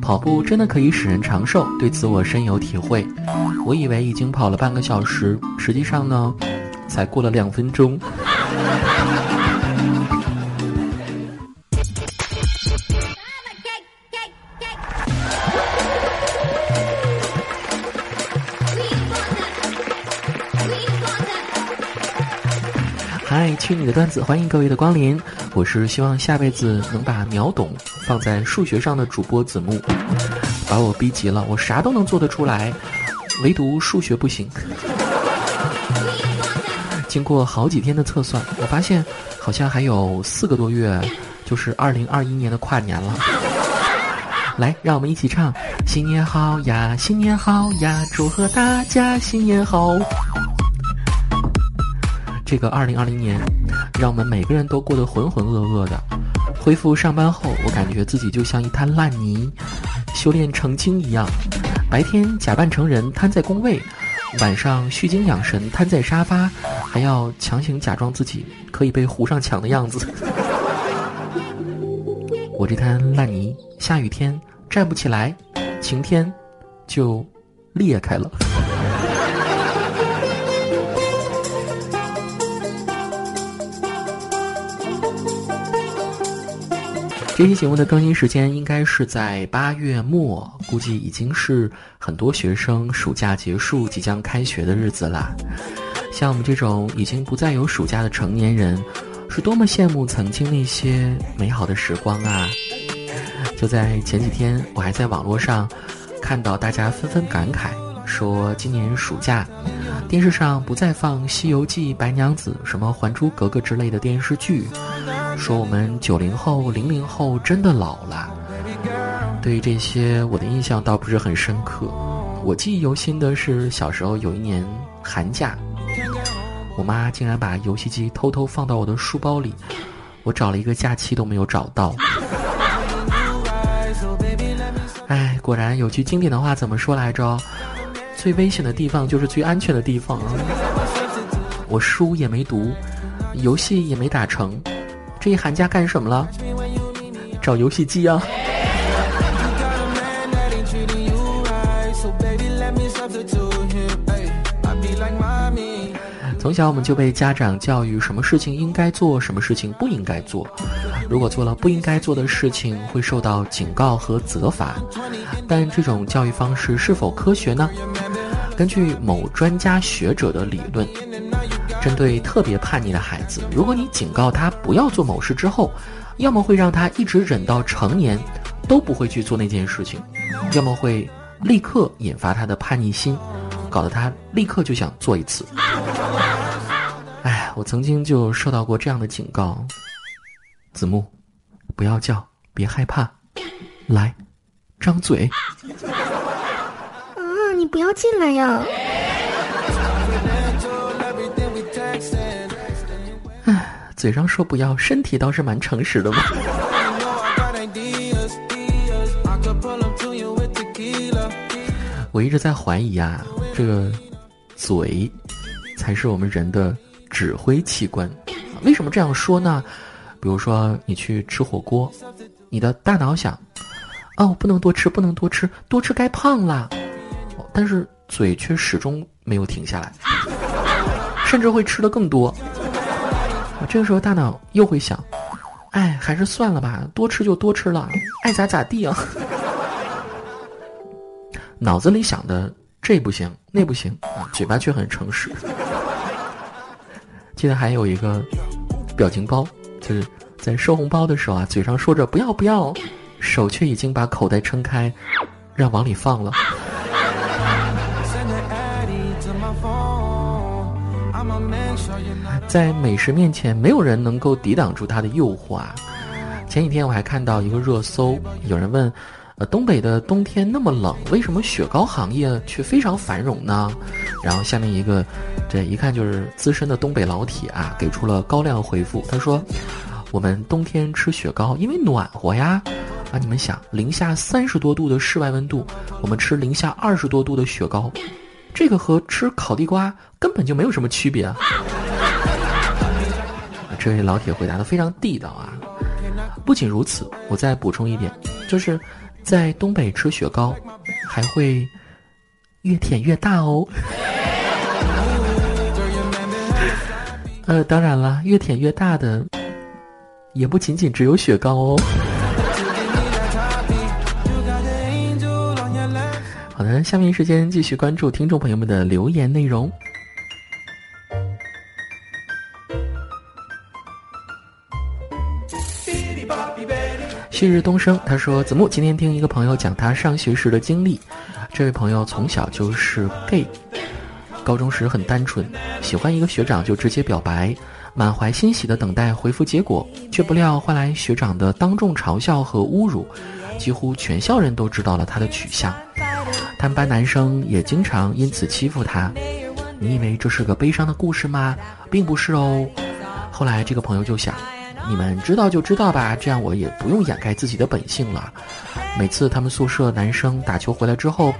跑步真的可以使人长寿，对此我深有体会。我以为已经跑了半个小时，实际上呢，才过了两分钟。嗨，去你的段子！欢迎各位的光临，我是希望下辈子能把秒懂放在数学上的主播子木，把我逼急了，我啥都能做得出来，唯独数学不行。经过好几天的测算，我发现好像还有四个多月，就是二零二一年的跨年了。来，让我们一起唱：新年好呀，新年好呀，祝贺大家新年好。这个二零二零年，让我们每个人都过得浑浑噩噩的。恢复上班后，我感觉自己就像一滩烂泥，修炼成精一样。白天假扮成人瘫在工位，晚上蓄精养神瘫在沙发，还要强行假装自己可以被糊上墙的样子。我这滩烂泥，下雨天站不起来，晴天就裂开了。这期节目的更新时间应该是在八月末，估计已经是很多学生暑假结束、即将开学的日子啦。像我们这种已经不再有暑假的成年人，是多么羡慕曾经那些美好的时光啊！就在前几天，我还在网络上看到大家纷纷感慨，说今年暑假电视上不再放《西游记》《白娘子》什么《还珠格格》之类的电视剧。说我们九零后、零零后真的老了。对于这些，我的印象倒不是很深刻。我记忆犹新的是小时候有一年寒假，我妈竟然把游戏机偷偷放到我的书包里，我找了一个假期都没有找到。哎，果然有句经典的话怎么说来着？最危险的地方就是最安全的地方！我书也没读，游戏也没打成。这一寒假干什么了？找游戏机啊！从小我们就被家长教育，什么事情应该做，什么事情不应该做。如果做了不应该做的事情，会受到警告和责罚。但这种教育方式是否科学呢？根据某专家学者的理论。针对特别叛逆的孩子，如果你警告他不要做某事之后，要么会让他一直忍到成年，都不会去做那件事情；要么会立刻引发他的叛逆心，搞得他立刻就想做一次。哎，我曾经就受到过这样的警告：子木，不要叫，别害怕，来，张嘴。啊，你不要进来呀！嘴上说不要，身体倒是蛮诚实的嘛。我一直在怀疑啊，这个嘴才是我们人的指挥器官。为什么这样说呢？比如说你去吃火锅，你的大脑想，哦，不能多吃，不能多吃，多吃该胖啦。但是嘴却始终没有停下来，甚至会吃的更多。这个时候大脑又会想，哎，还是算了吧，多吃就多吃了，爱咋咋地啊。脑子里想的这不行那不行啊，嘴巴却很诚实。记得还有一个表情包，就是在收红包的时候啊，嘴上说着不要不要，手却已经把口袋撑开，让往里放了。在美食面前，没有人能够抵挡住它的诱惑啊！前几天我还看到一个热搜，有人问：呃，东北的冬天那么冷，为什么雪糕行业却非常繁荣呢？然后下面一个，这一看就是资深的东北老铁啊，给出了高亮回复。他说：我们冬天吃雪糕，因为暖和呀！啊，你们想，零下三十多度的室外温度，我们吃零下二十多度的雪糕，这个和吃烤地瓜根本就没有什么区别啊！这位老铁回答的非常地道啊！不仅如此，我再补充一点，就是在东北吃雪糕，还会越舔越大哦。呃，当然了，越舔越大的，也不仅仅只有雪糕哦。好的，下面时间继续关注听众朋友们的留言内容。旭日东升，他说：“子木今天听一个朋友讲他上学时的经历，这位朋友从小就是 gay。”高中时很单纯，喜欢一个学长就直接表白，满怀欣喜的等待回复结果，却不料换来学长的当众嘲笑和侮辱，几乎全校人都知道了他的取向，他们班男生也经常因此欺负他。你以为这是个悲伤的故事吗？并不是哦。后来这个朋友就想，你们知道就知道吧，这样我也不用掩盖自己的本性了。每次他们宿舍男生打球回来之后。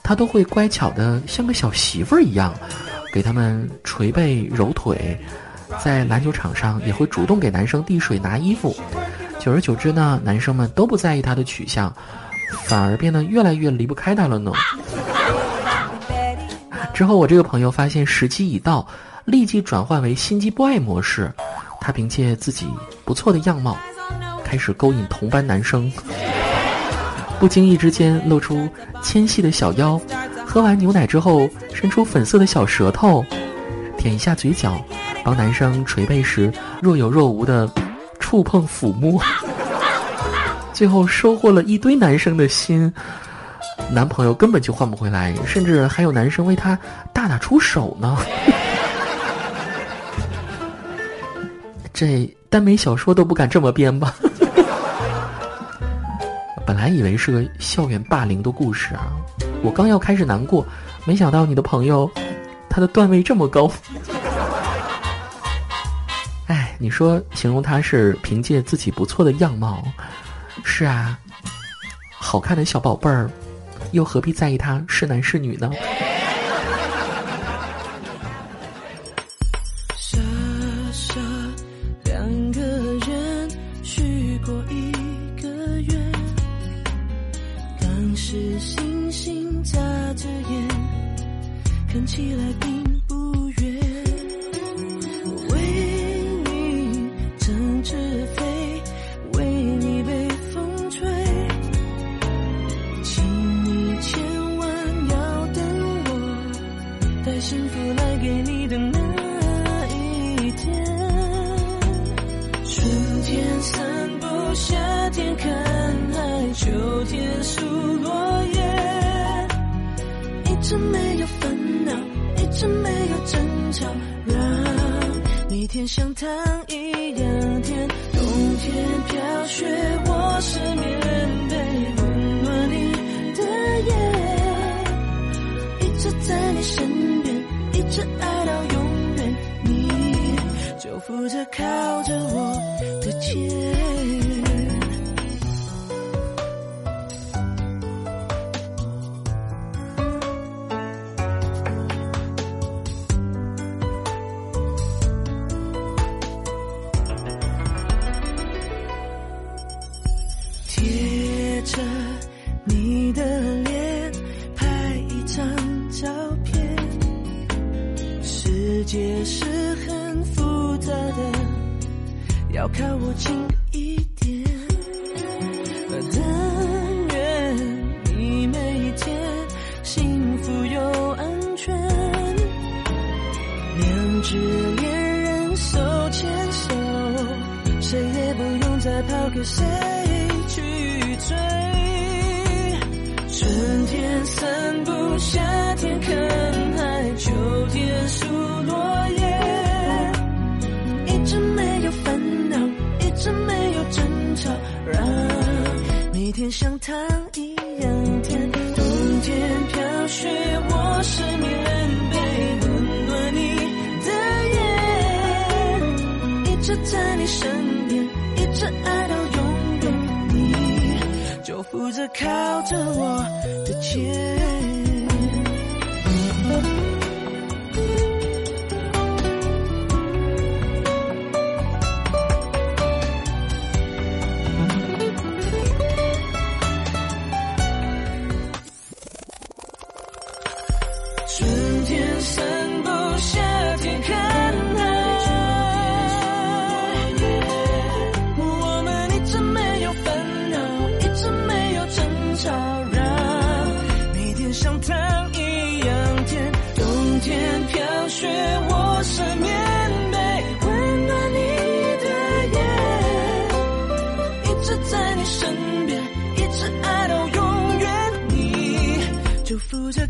他都会乖巧的像个小媳妇儿一样，给他们捶背揉腿，在篮球场上也会主动给男生递水拿衣服。久而久之呢，男生们都不在意他的取向，反而变得越来越离不开他了呢。之后我这个朋友发现时机已到，立即转换为心机 boy 模式。她凭借自己不错的样貌，开始勾引同班男生。不经意之间露出纤细的小腰，喝完牛奶之后伸出粉色的小舌头，舔一下嘴角，帮男生捶背时若有若无的触碰抚摸，最后收获了一堆男生的心。男朋友根本就换不回来，甚至还有男生为她大打出手呢。这耽美小说都不敢这么编吧？本来以为是个校园霸凌的故事啊，我刚要开始难过，没想到你的朋友，他的段位这么高。哎，你说形容他是凭借自己不错的样貌，是啊，好看的小宝贝儿，又何必在意他是男是女呢？像糖一样甜，冬天飘雪，我是棉被，温暖你的眼，一直在你身边，一直爱到永远，你就负责靠着我的肩。贴着你的脸拍一张照片。世界是很复杂的，要靠我近一点。但愿你每一天幸福又安全。两只恋人手牵手，谁也不用再抛给谁。追。春天散步，夏天看海，秋天数落叶。一直没有烦恼，一直没有争吵，让每天像糖一样甜，冬天飘雪，我是棉被，温暖你的眼，一直在你身边，一直爱，你就负责靠着我的肩。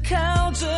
靠着